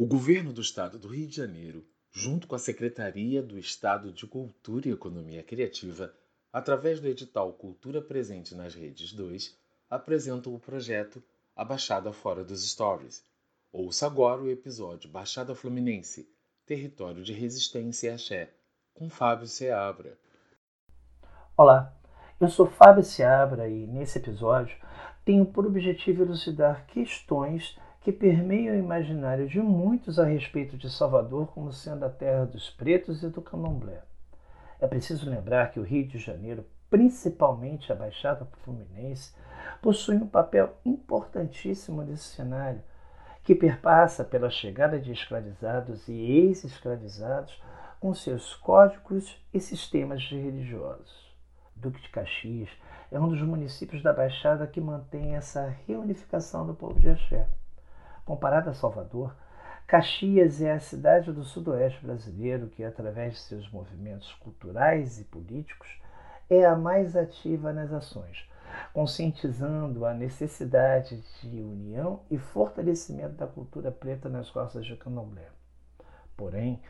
O governo do estado do Rio de Janeiro, junto com a Secretaria do Estado de Cultura e Economia Criativa, através do edital Cultura Presente nas Redes 2, apresentam o projeto A Baixada Fora dos Stories. Ouça agora o episódio Baixada Fluminense, Território de Resistência e Axé, com Fábio Seabra. Olá, eu sou Fábio Seabra e nesse episódio tenho por objetivo elucidar questões que permeiam o imaginário de muitos a respeito de Salvador como sendo a terra dos pretos e do candomblé. É preciso lembrar que o Rio de Janeiro, principalmente a Baixada Fluminense, possui um papel importantíssimo nesse cenário, que perpassa pela chegada de escravizados e ex-escravizados com seus códigos e sistemas religiosos. Duque de Caxias é um dos municípios da Baixada que mantém essa reunificação do povo de Axé. Comparada a Salvador, Caxias é a cidade do sudoeste brasileiro que, através de seus movimentos culturais e políticos, é a mais ativa nas ações, conscientizando a necessidade de união e fortalecimento da cultura preta nas costas de Candomblé. Porém,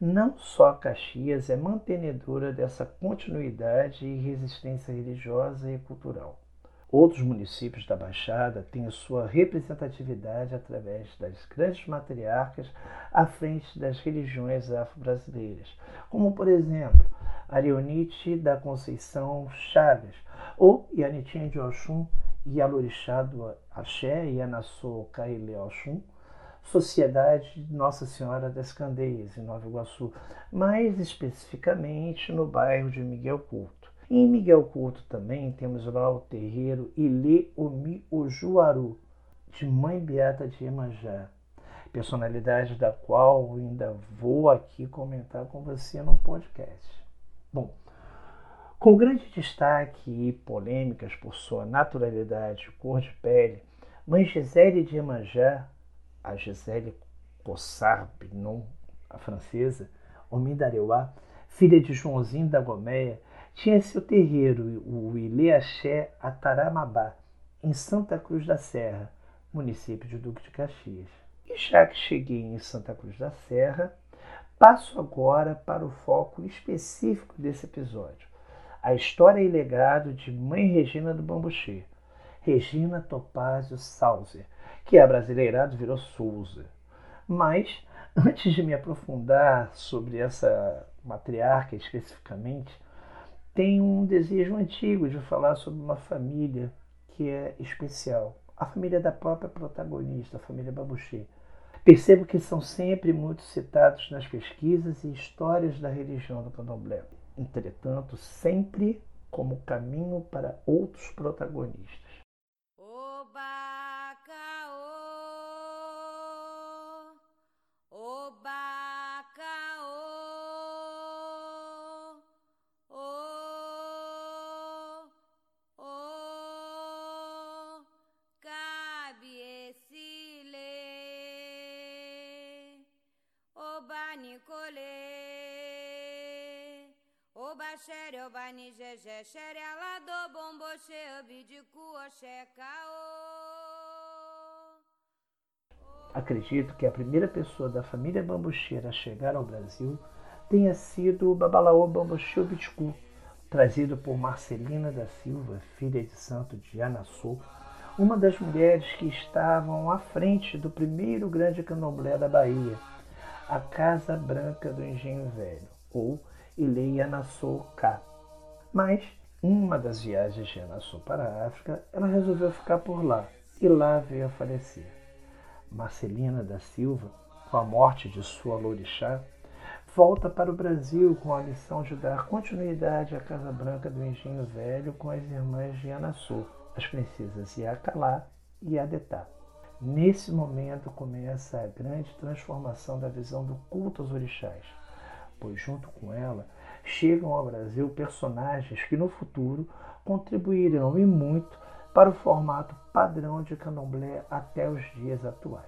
não só Caxias é mantenedora dessa continuidade e resistência religiosa e cultural. Outros municípios da Baixada têm sua representatividade através das grandes matriarcas à frente das religiões afro-brasileiras, como, por exemplo, Arionite da Conceição Chagas, ou Yanitinha de Oxum e Alorixá do Axé e Anassô Caile Oxum, Sociedade Nossa Senhora das Candeias, em Nova Iguaçu, mais especificamente no bairro de Miguel Couto. Em Miguel Couto também temos lá o terreiro Ilê Omi Ojuaru, de Mãe Beata de Iemanjá, personalidade da qual ainda vou aqui comentar com você no podcast. Bom, com grande destaque e polêmicas por sua naturalidade e cor de pele, Mãe Gisele de Iemanjá, a Gisele Cossar Binon, a francesa, Omindareuá, filha de Joãozinho da Gomeia, tinha seu terreiro, o Ileaxé Ataramabá, em Santa Cruz da Serra, município de Duque de Caxias. E já que cheguei em Santa Cruz da Serra, passo agora para o foco específico desse episódio, a história e legado de Mãe Regina do Bambuxê, Regina Topázio Sauser, que é brasileirado virou Souza. Mas, antes de me aprofundar sobre essa matriarca especificamente, tenho um desejo antigo de falar sobre uma família que é especial, a família da própria protagonista, a família Babuchê. Percebo que são sempre muito citados nas pesquisas e histórias da religião do candomblé. Entretanto, sempre como caminho para outros protagonistas. Acredito que a primeira pessoa da família bambucheira a chegar ao Brasil tenha sido o Babalaô Bambuche Obiticu, trazido por Marcelina da Silva, filha de santo de Anassô, uma das mulheres que estavam à frente do primeiro grande candomblé da Bahia, a Casa Branca do Engenho Velho, ou leia Nassau K. Mas, uma das viagens de Nassau para a África, ela resolveu ficar por lá e lá veio a falecer. Marcelina da Silva, com a morte de sua lorixá, volta para o Brasil com a missão de dar continuidade à Casa Branca do Engenho Velho com as irmãs de Anassou, as princesas Iacalá e Adetá. Nesse momento começa a grande transformação da visão do culto aos orixás pois junto com ela chegam ao Brasil personagens que no futuro contribuirão e muito para o formato padrão de candomblé até os dias atuais.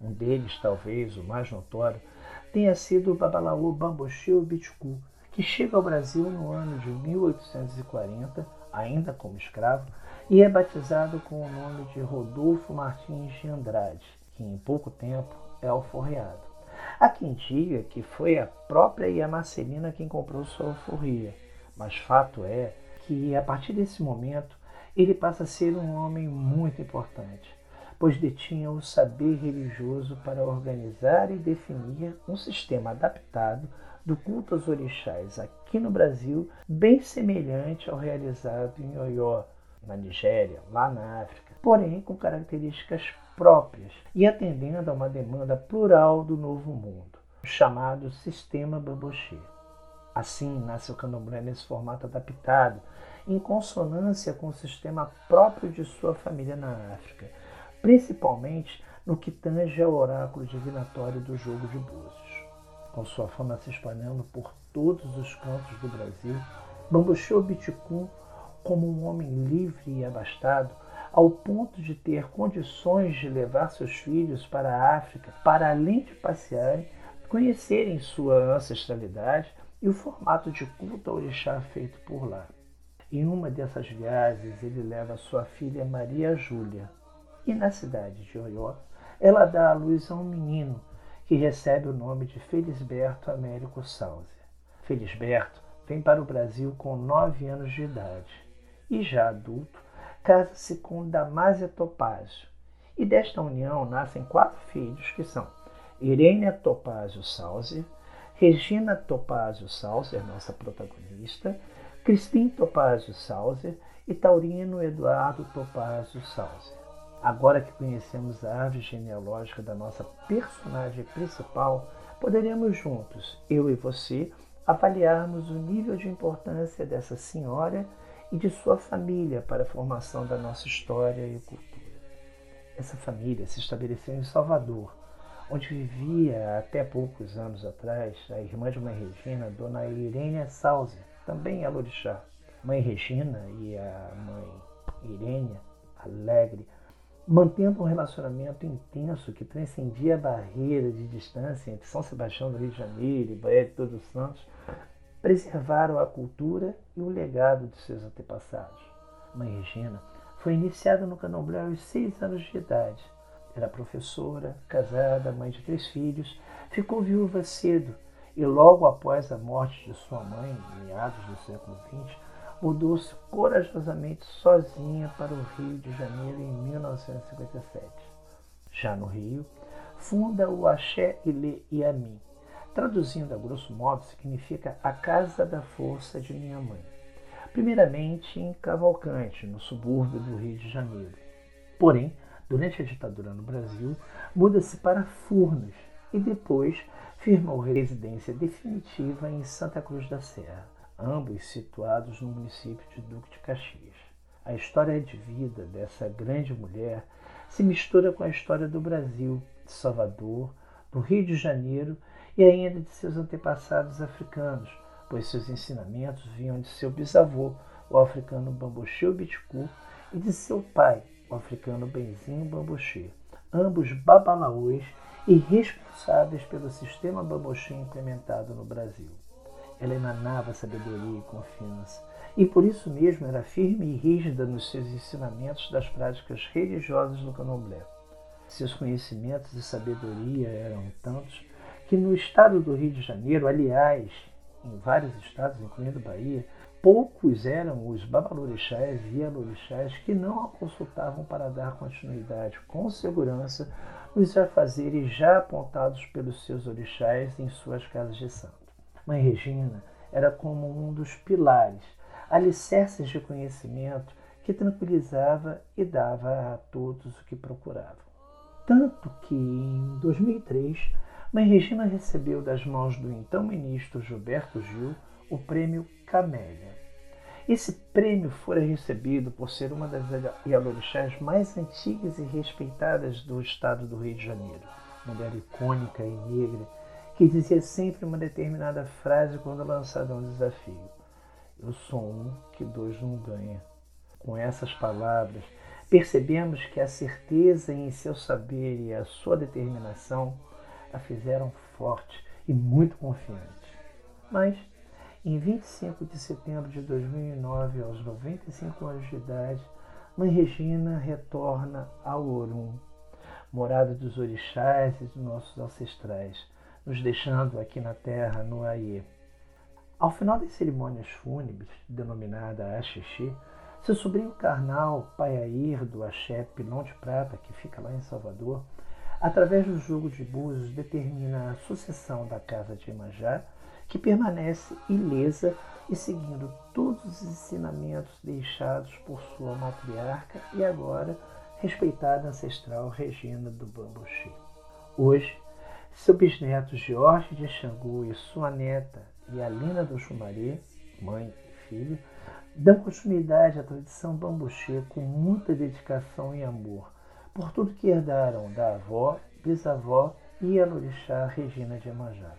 Um deles, talvez o mais notório, tenha sido o Babalaú Bambochil Bitcu, que chega ao Brasil no ano de 1840, ainda como escravo, e é batizado com o nome de Rodolfo Martins de Andrade, que em pouco tempo é alforreado. Há quem diga que foi a própria Iamarcelina quem comprou sua alforria, mas fato é que a partir desse momento ele passa a ser um homem muito importante, pois detinha o saber religioso para organizar e definir um sistema adaptado do culto aos orixás aqui no Brasil, bem semelhante ao realizado em Oió, na Nigéria, lá na África, porém com características próprias e atendendo a uma demanda plural do novo mundo, chamado Sistema Bamboche. Assim nasce o candomblé nesse formato adaptado, em consonância com o sistema próprio de sua família na África, principalmente no que tange ao oráculo divinatório do jogo de búzios. Com sua fama se espalhando por todos os cantos do Brasil, Bambuchô Biticum, como um homem livre e abastado, ao ponto de ter condições de levar seus filhos para a África, para além de passearem, conhecerem sua ancestralidade e o formato de culto ao orixá feito por lá. Em uma dessas viagens, ele leva sua filha Maria Júlia, e na cidade de Oió, ela dá à luz a um menino que recebe o nome de Felisberto Américo Salze. Felisberto vem para o Brasil com nove anos de idade e, já adulto, casa-se com Damásia Topázio. E desta união nascem quatro filhos que são Irene Topázio Salzer, Regina Topázio Salzer, nossa protagonista, Cristim Topázio Salzer e Taurino Eduardo Topázio Salzer. Agora que conhecemos a árvore genealógica da nossa personagem principal, poderemos juntos, eu e você, avaliarmos o nível de importância dessa senhora e de sua família para a formação da nossa história e cultura. Essa família se estabeleceu em Salvador, onde vivia até poucos anos atrás a irmã de Mãe Regina, Dona Irênia Salzer, também Alorixá. Mãe Regina e a mãe Irênia, alegre, mantendo um relacionamento intenso que transcendia a barreira de distância entre São Sebastião do Rio de Janeiro e Bahia de Todos os Santos, preservaram a cultura e o legado de seus antepassados. Mãe Regina foi iniciada no candomblé aos seis anos de idade. Era professora, casada, mãe de três filhos, ficou viúva cedo e logo após a morte de sua mãe, em meados do século XX, mudou-se corajosamente sozinha para o Rio de Janeiro em 1957. Já no Rio, funda o Axé Ile Iami, traduzindo a grosso modo significa a casa da força de minha mãe. Primeiramente em Cavalcante, no subúrbio do Rio de Janeiro. Porém, durante a ditadura no Brasil, muda-se para Furnas e depois firmou residência definitiva em Santa Cruz da Serra ambos situados no município de Duque de Caxias. A história de vida dessa grande mulher se mistura com a história do Brasil, de Salvador, do Rio de Janeiro e ainda de seus antepassados africanos, pois seus ensinamentos vinham de seu bisavô, o africano Bambuxê Biticu, e de seu pai, o africano Benzinho Bambuxê, ambos babalaôs e responsáveis pelo sistema Bambuxê implementado no Brasil. Ela emanava sabedoria e confiança, e por isso mesmo era firme e rígida nos seus ensinamentos das práticas religiosas do candomblé. Seus conhecimentos e sabedoria eram tantos que no estado do Rio de Janeiro, aliás, em vários estados, incluindo Bahia, poucos eram os babalorixás e alorixás que não a consultavam para dar continuidade com segurança nos afazeres já apontados pelos seus orixás em suas casas de santo. Mãe Regina era como um dos pilares, alicerces de conhecimento que tranquilizava e dava a todos o que procuravam. Tanto que, em 2003, Mãe Regina recebeu das mãos do então ministro Gilberto Gil o prêmio Camélia. Esse prêmio fora recebido por ser uma das Ialorixás mais antigas e respeitadas do estado do Rio de Janeiro, mulher icônica e negra que dizia sempre uma determinada frase quando lançava um desafio: Eu sou um que dois não ganha. Com essas palavras, percebemos que a certeza em seu saber e a sua determinação a fizeram forte e muito confiante. Mas, em 25 de setembro de 2009, aos 95 anos de idade, Mãe Regina retorna ao Orum, morada dos orixás e dos nossos ancestrais, nos deixando aqui na terra no Aie. Ao final das cerimônias fúnebres, denominada Axixi, seu sobrinho carnal, Paiair do Axé Pilão de Prata, que fica lá em Salvador, através do jogo de búzios, determina a sucessão da casa de Imanjá, que permanece ilesa e seguindo todos os ensinamentos deixados por sua matriarca e agora respeitada ancestral Regina do Bambuxi. Hoje, seu bisneto Jorge de Xangu e sua neta Yalina do Xumaré, mãe e filho, dão continuidade à tradição bambuxê com muita dedicação e amor, por tudo que herdaram da avó, bisavó e Alorixá Regina de Emanjá.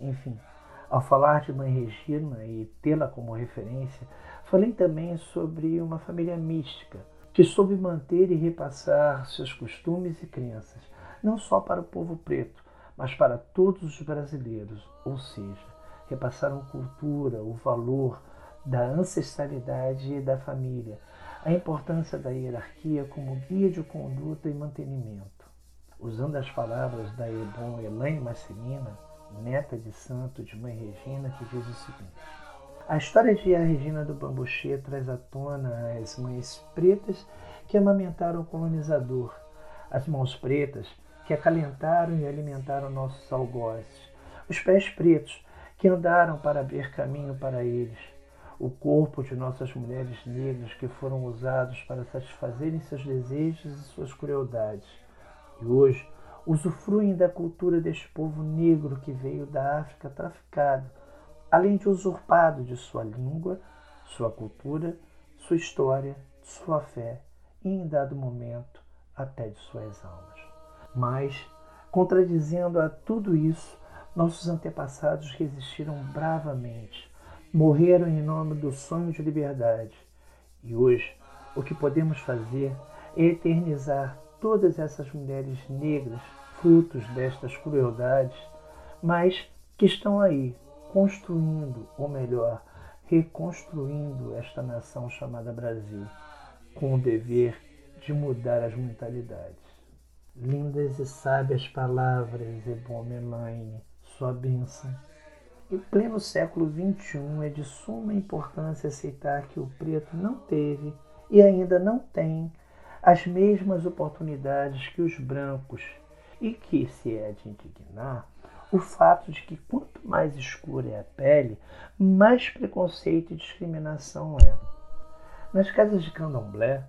Enfim, ao falar de Mãe Regina e tê-la como referência, falei também sobre uma família mística que soube manter e repassar seus costumes e crenças, não só para o povo preto, mas para todos os brasileiros, ou seja, repassaram cultura, o valor da ancestralidade e da família, a importância da hierarquia como guia de conduta e mantenimento. Usando as palavras da Ebon Elaine Marcelina, neta de santo de Mãe Regina, que diz o seguinte: A história de a Regina do Bambuchê traz à tona as mães pretas que amamentaram o colonizador, as mãos pretas que acalentaram e alimentaram nossos algozes, os pés pretos que andaram para abrir caminho para eles, o corpo de nossas mulheres negras que foram usados para satisfazerem seus desejos e suas crueldades. E hoje usufruem da cultura deste povo negro que veio da África traficado, além de usurpado de sua língua, sua cultura, sua história, sua fé e, em dado momento, até de suas almas. Mas, contradizendo a tudo isso, nossos antepassados resistiram bravamente, morreram em nome do sonho de liberdade. E hoje, o que podemos fazer é eternizar todas essas mulheres negras, frutos destas crueldades, mas que estão aí, construindo, ou melhor, reconstruindo esta nação chamada Brasil, com o dever de mudar as mentalidades. Lindas e sábias palavras, Ebon Elaine, sua bênção. Em pleno século XXI, é de suma importância aceitar que o preto não teve e ainda não tem as mesmas oportunidades que os brancos, e que se é de indignar o fato de que quanto mais escura é a pele, mais preconceito e discriminação é. Nas casas de candomblé,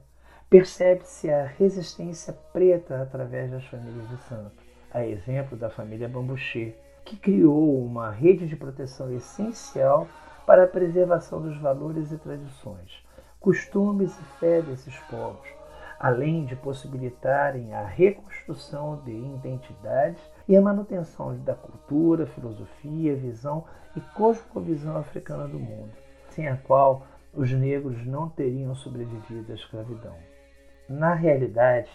percebe-se a resistência preta através das famílias de santo, a exemplo da família Bambuchê, que criou uma rede de proteção essencial para a preservação dos valores e tradições, costumes e fé desses povos, além de possibilitarem a reconstrução de identidades e a manutenção da cultura, filosofia, visão e cosmovisão africana do mundo, sem a qual os negros não teriam sobrevivido à escravidão. Na realidade,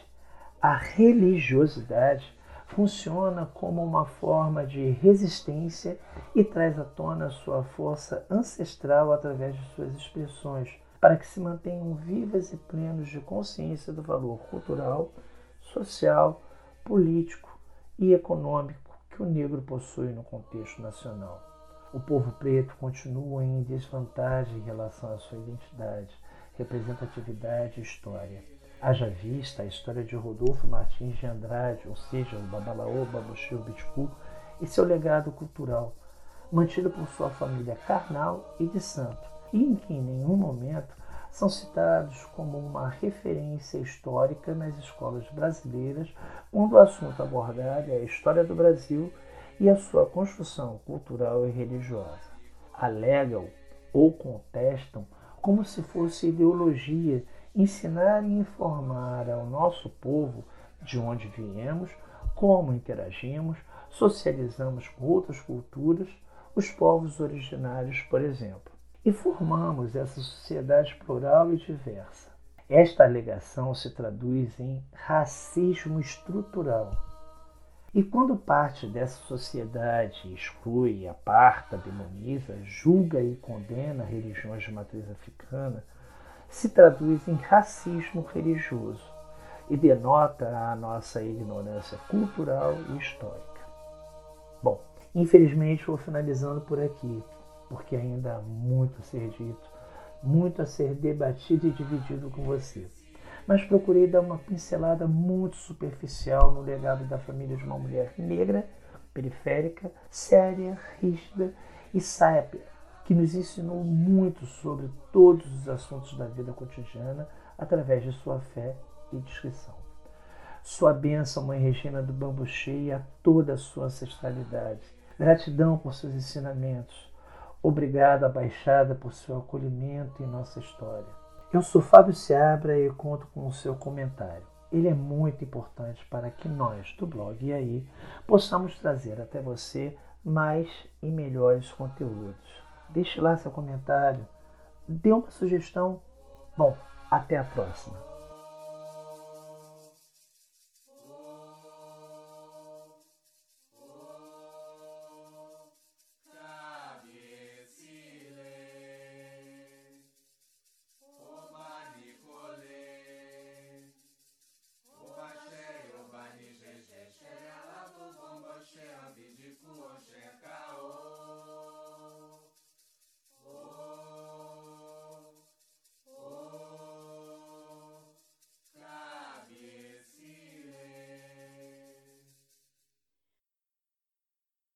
a religiosidade funciona como uma forma de resistência e traz à tona sua força ancestral através de suas expressões, para que se mantenham vivas e plenos de consciência do valor cultural, social, político e econômico que o negro possui no contexto nacional. O povo preto continua em desvantagem em relação à sua identidade, representatividade e história. Haja vista a história de Rodolfo Martins de Andrade, ou seja, o Babalaô, Babuxu, Bitcu, e seu legado cultural, mantido por sua família carnal e de santo, e em que em nenhum momento são citados como uma referência histórica nas escolas brasileiras quando o assunto abordado é a história do Brasil e a sua construção cultural e religiosa. Alegam ou contestam como se fosse ideologia ensinar e informar ao nosso povo de onde viemos, como interagimos, socializamos com outras culturas, os povos originários, por exemplo, e formamos essa sociedade plural e diversa. Esta alegação se traduz em racismo estrutural. E quando parte dessa sociedade exclui, aparta, demoniza, julga e condena religiões de matriz africana, se traduz em racismo religioso. e denota a nossa ignorância cultural e histórica. Bom, infelizmente vou finalizando por aqui, porque ainda há muito a ser dito, muito a ser debatido e dividido com você. Mas procurei dar uma pincelada muito superficial no legado da família de uma mulher negra, periférica, séria, rígida e sábia, que nos ensinou muito sobre todos os assuntos da vida cotidiana através de sua fé e descrição. Sua bênção, Mãe Regina do Bambu Cheia, a toda a sua ancestralidade. Gratidão por seus ensinamentos. Obrigado, Baixada, por seu acolhimento em nossa história. Eu sou Fábio Seabra e conto com o seu comentário. Ele é muito importante para que nós, do blog e aí, possamos trazer até você mais e melhores conteúdos. Deixe lá seu comentário, dê uma sugestão. Bom, até a próxima.